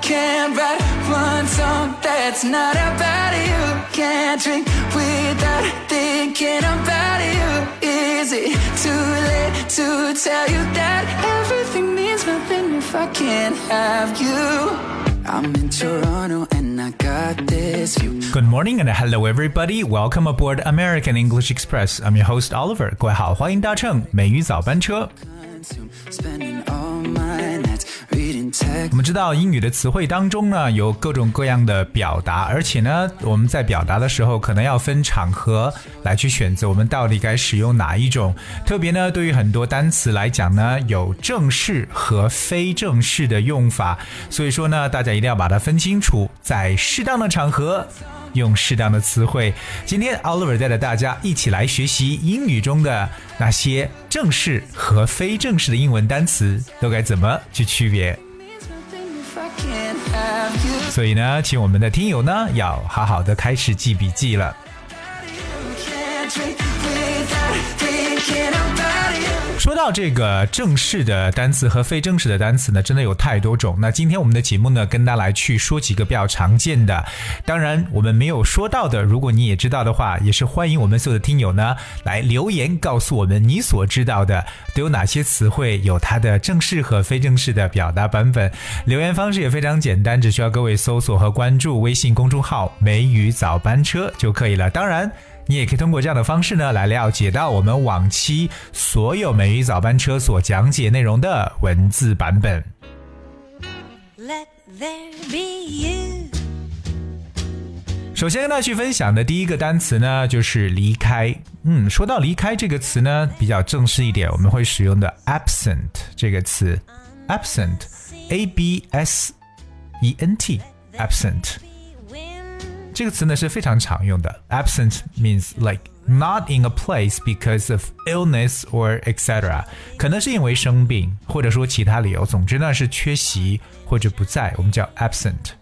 can't write one song that's not about you. Can't drink without thinking about you. Is it too late to tell you that everything means nothing if I can't have you? I'm in Toronto and I got this view. Good morning and hello everybody. Welcome aboard American English Express. I'm your host Oliver. 各位好，欢迎搭乘美语早班车。 Spending all my nights reading text. 我们知道英语的词汇当中呢，有各种各样的表达，而且呢，我们在表达的时候可能要分场合来去选择我们到底该使用哪一种。特别呢，对于很多单词来讲呢，有正式和非正式的用法，所以说呢，大家一定要把它分清楚，在适当的场合。用适当的词汇。今天 Oliver 带着大家一起来学习英语中的那些正式和非正式的英文单词，都该怎么去区别。所以呢，请我们的听友呢要好好的开始记笔记了。说到这个正式的单词和非正式的单词呢，真的有太多种。那今天我们的节目呢，跟大家来去说几个比较常见的。当然，我们没有说到的，如果你也知道的话，也是欢迎我们所有的听友呢来留言告诉我们你所知道的都有哪些词汇，有它的正式和非正式的表达版本。留言方式也非常简单，只需要各位搜索和关注微信公众号“梅雨早班车”就可以了。当然。你也可以通过这样的方式呢，来了解到我们往期所有美语早班车所讲解内容的文字版本。Let there be you. 首先跟大家去分享的第一个单词呢，就是离开。嗯，说到离开这个词呢，比较正式一点，我们会使用的 absent 这个词，absent，a b s e n t，absent。这个词呢是非常常用的。Absent means like not in a place because of illness or etc. 可能是因为生病，或者说其他理由。总之呢是缺席或者不在，我们叫 absent。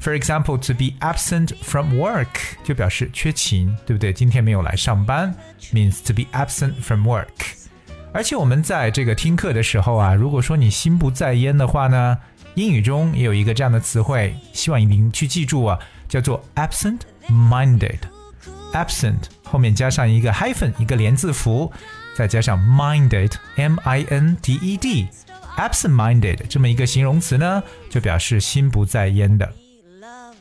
For example, to be absent from work 就表示缺勤，对不对？今天没有来上班，means to be absent from work。而且我们在这个听课的时候啊，如果说你心不在焉的话呢，英语中也有一个这样的词汇，希望您去记住啊，叫做 absent-minded。absent 后面加上一个 hyphen，一个连字符，再加上 minded，m-i-n-d-e-d，absent-minded 这么一个形容词呢，就表示心不在焉的。 love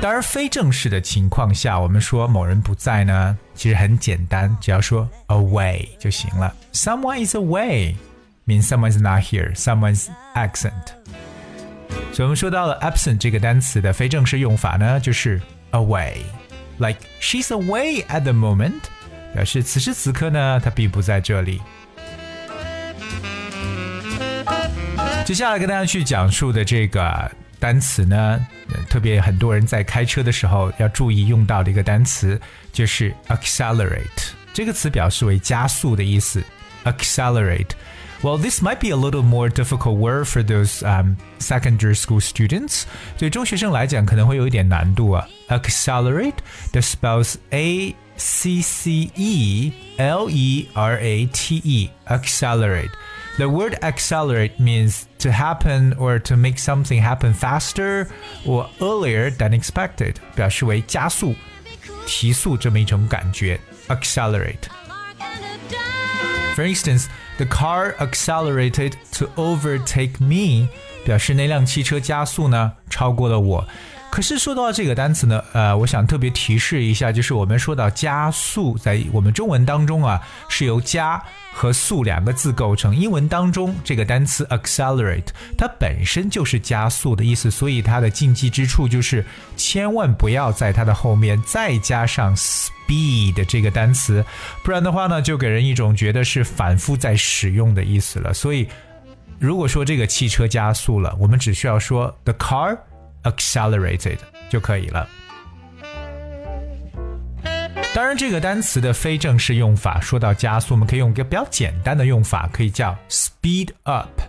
当然，非正式的情况下，我们说某人不在呢，其实很简单，只要说 away 就行了。Someone is away means someone is not here, someone's absent。 所以我们说到了 absent 这个单词的非正式用法呢，就是 away，like she's away at the moment，表示此时此刻呢，她并不在这里。接下来跟大家去讲述的这个单词呢，特别很多人在开车的时候要注意用到的一个单词，就是 accelerate。这个词表示为加速的意思。accelerate。Well, this might be a little more difficult word for those um, secondary school students. 对中学生来讲可能会有一点难度啊。Accelerate, that spells A C C E L E R A T E. Accelerate. The word accelerate means to happen or to make something happen faster or earlier than expected，表示为加速、提速这么一种感觉。Accelerate。 For instance, the car accelerated to overtake me，表示那辆汽车加速呢超过了我。 可是说到这个单词呢，呃，我想特别提示一下，就是我们说到加速，在我们中文当中啊，是由加和速两个字构成。英文当中这个单词 accelerate，它本身就是加速的意思，所以它的禁忌之处就是千万不要在它的后面再加上 speed 这个单词，不然的话呢，就给人一种觉得是反复在使用的意思了。所以，如果说这个汽车加速了，我们只需要说 the car accelerated 就可以了。当然，这个单词的非正式用法，说到加速，我们可以用一个比较简单的用法，可以叫 speed up。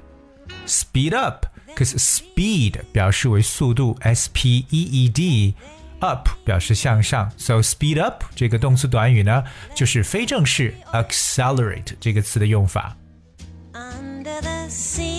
speed up，可是 speed 表示为速度，s p e e d。up 表示向上，so speed up 这个动词短语呢，就是非正式 accelerate 这个词的用法。under the sea.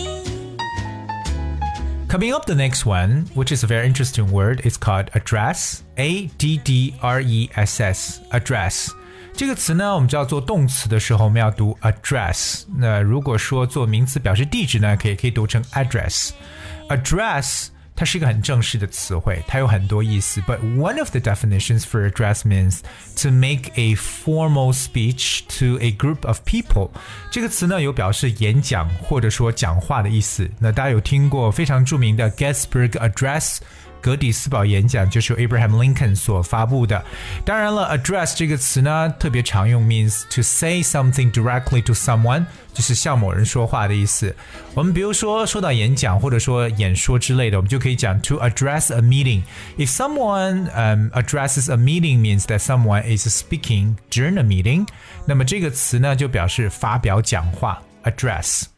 Coming up, the next one, which is a very interesting word, is called address. A D D R E S S. Address. 这个词呢，我们知道做动词的时候，我们要读 address。那如果说做名词表示地址呢，可以可以读成 address。address 它是一个很正式的词汇，它有很多意思。But one of the definitions for address means to make a formal speech to a group of people。这个词呢有表示演讲或者说讲话的意思。那大家有听过非常着名的 Gettysburg Address？ 格底斯堡演讲就是由 Abraham Lincoln 所发布的。当然了，address 这个词呢特别常用，means to say something directly to someone，就是向某人说话的意思。我们比如说说到演讲或者说演说之类的，我们就可以讲 to address a meeting。If someone um addresses a meeting means that someone is speaking during a meeting，那么这个词呢就表示发表讲话，address。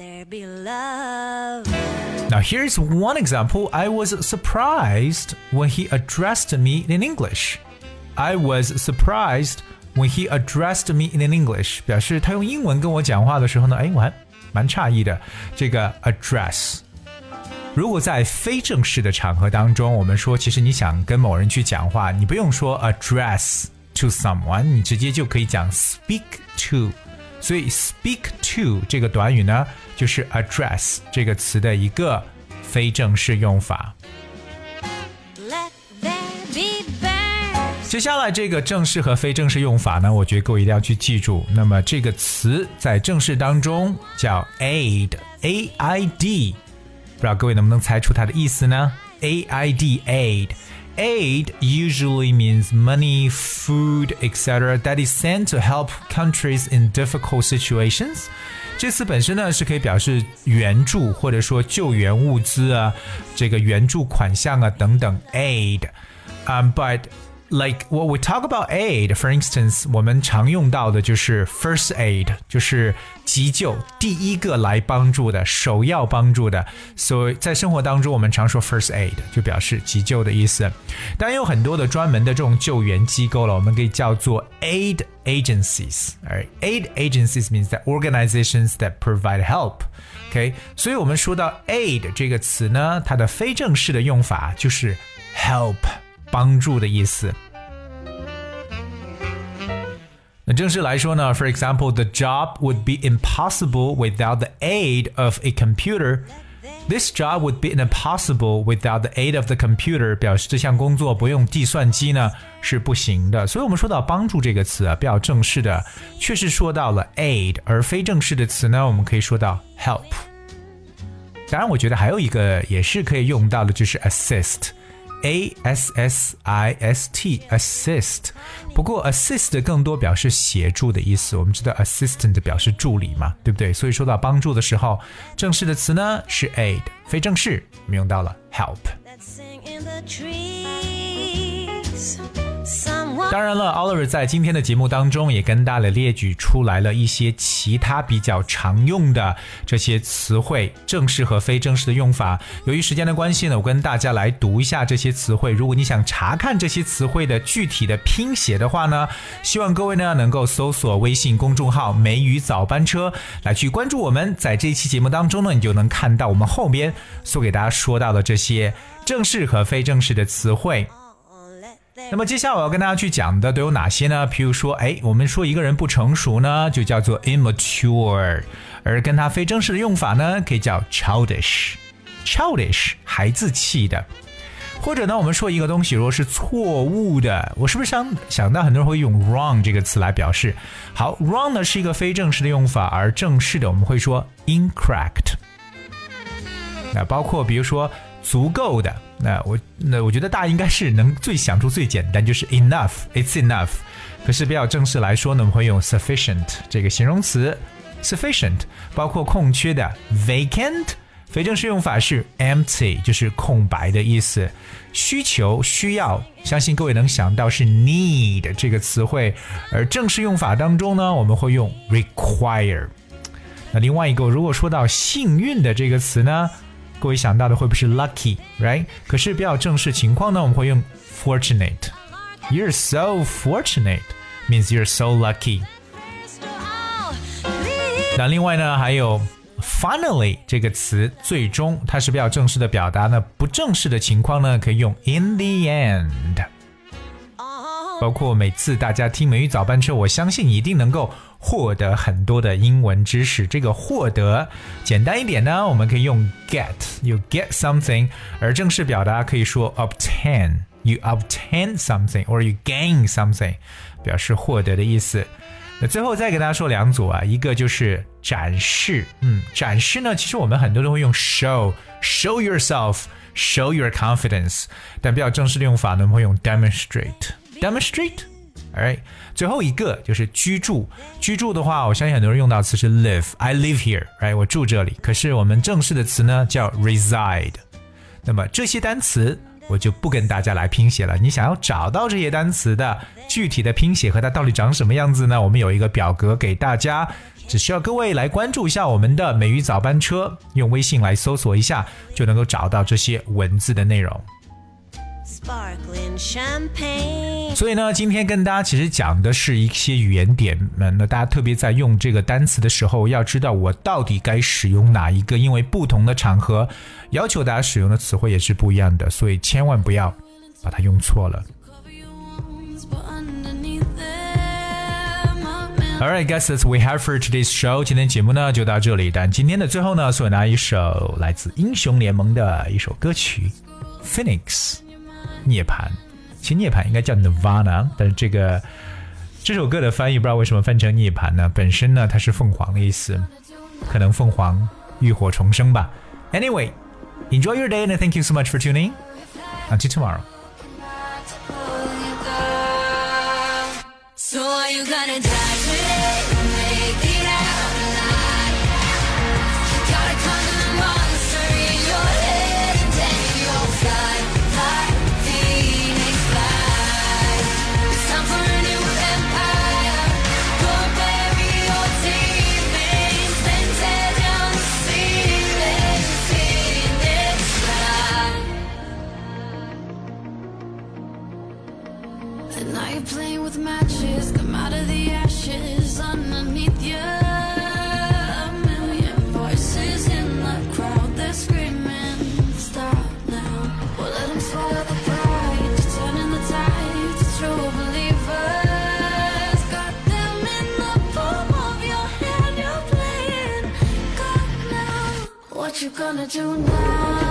Let there be love. Now, here's one example. I was surprised when he addressed me in English. I was surprised when he addressed me in English. 表示他用英文跟我讲话的时候呢，哎，我还蛮诧异的。这个 address，如果在非正式的场合当中，我们说其实你想跟某人去讲话，你不用说 address to someone，你直接就可以讲 speak to。 所以 speak to 这个短语呢，就是 address 这个词的一个非正式用法。接下来这个正式和非正式用法呢，我觉得各位一定要去记住。那么这个词在正式当中叫 aid，a i d，不知道各位能不能猜出它的意思呢？a i d aid。Aid usually means money, food, etc. that is sent to help countries in difficult situations. 这词本身呢是可以表示援助或者说救援物资啊，这个援助款项啊等等。Aid，um, but like what we talk about aid, for instance，我们常用到的就是 first aid，就是急救，第一个来帮助的，首要帮助的。所以在生活当中，我们常说 first aid，就表示急救的意思。当然有很多的专门的这种救援机构了，我们可以叫做 aid agencies。而 aid agencies means that organizations that provide help。OK，所以我们说到 aid 这个词呢，它的非正式的用法就是 help。 帮助的意思。那正式来说呢，for example, the job would be impossible without the aid of a computer. This job would be impossible without the aid of the computer. 表示这项工作不用计算机呢是不行的。所以我们说到帮助这个词啊，比较正式的确实说到了 aid，而非正式的词呢，我们可以说到 help。当然，我觉得还有一个也是可以用到的，就是 assist。 A S S I S T assist，不过 assist 更多表示协助的意思。我们知道 assistant 表示助理嘛，对不对？所以说到帮助的时候，正式的词呢是 aid，非正式我们用到了 help。当然了，Oliver 在今天的节目当中也跟大家列举出来了一些其他比较常用的这些词汇，正式和非正式的用法。由于时间的关系呢，我跟大家来读一下这些词汇。如果你想查看这些词汇的具体的拼写的话呢，希望各位呢能够搜索微信公众号“梅雨早班车”来去关注我们。在这一期节目当中呢，你就能看到我们后边所给大家说到的这些正式和非正式的词汇。那么接下来我要跟大家去讲的都有哪些呢？譬如说，哎，我们说一个人不成熟呢，就叫做 immature，而跟他非正式的用法呢，可以叫 childish，childish 孩子气的。或者呢，我们说一个东西如果是错误的，我是不是想想到很多人会用 wrong 这个词来表示？好，wrong 呢是一个非正式的用法，而正式的我们会说 incorrect。那包括比如说足够的，那我那我觉得大家应该是能最想出最简单，就是 enough，it's enough。可是比较正式来说呢，我们会用 sufficient 这个形容词，sufficient 包括空缺的 vacant，非正式用法是 empty，就是空白的意思。需求需要，相信各位能想到是 need 这个词汇，而正式用法当中呢，我们会用 require。那另外一个，如果说到幸运的这个词呢，各位想到的会不会是 lucky right？可是比较正式情况呢，我们会用 fortunate。you're so fortunate means you're so lucky。那另外呢，还有 finally 这个词，最终它是比较正式的表达呢，不正式的情况呢，可以用 in the end。包括每次大家听美语早班车，我相信一定能够。获得很多的英文知识。这个获得简单一点呢，我们可以用 get，you get something，而正式表达可以说 obtain，you obtain something，or you gain something，表示获得的意思。那最后再给大家说两组啊，一个就是展示，嗯，展示呢，其实我们很多都会用 show，show yourself，show your confidence，但比较正式的用法呢，我们会用 demonstrate。demonstrate。Alright，最后一个就是居住。居住的话，我相信很多人用到词是 live。I live here，right？我住这里。可是我们正式的词呢叫 reside。那么这些单词我就不跟大家来拼写了。你想要找到这些单词的具体的拼写和它到底长什么样子呢？我们有一个表格给大家，只需要各位来关注一下我们的美语早班车，用微信来搜索一下，就能够找到这些文字的内容。所以呢，今天跟大家其实讲的是一些语言点们，那大家特别在用这个单词的时候，要知道我到底该使用哪一个，因为不同的场合要求大家使用的词汇也是不一样的，所以千万不要把它用错了。In Alright, guys, that's we have for today's show. 今天节目呢就到这里，但今天的最后呢，送给大家一首来自英雄联盟的一首歌曲《Phoenix》涅槃。其实涅槃应该叫 Nirvana，但是这个这首歌的翻译不知道为什么翻成涅槃呢？本身呢它是凤凰的意思，可能凤凰浴火重生吧。Anyway, enjoy your day and thank you so much for tuning. Until tomorrow. to pull you down. So are you gonna die Gonna do now?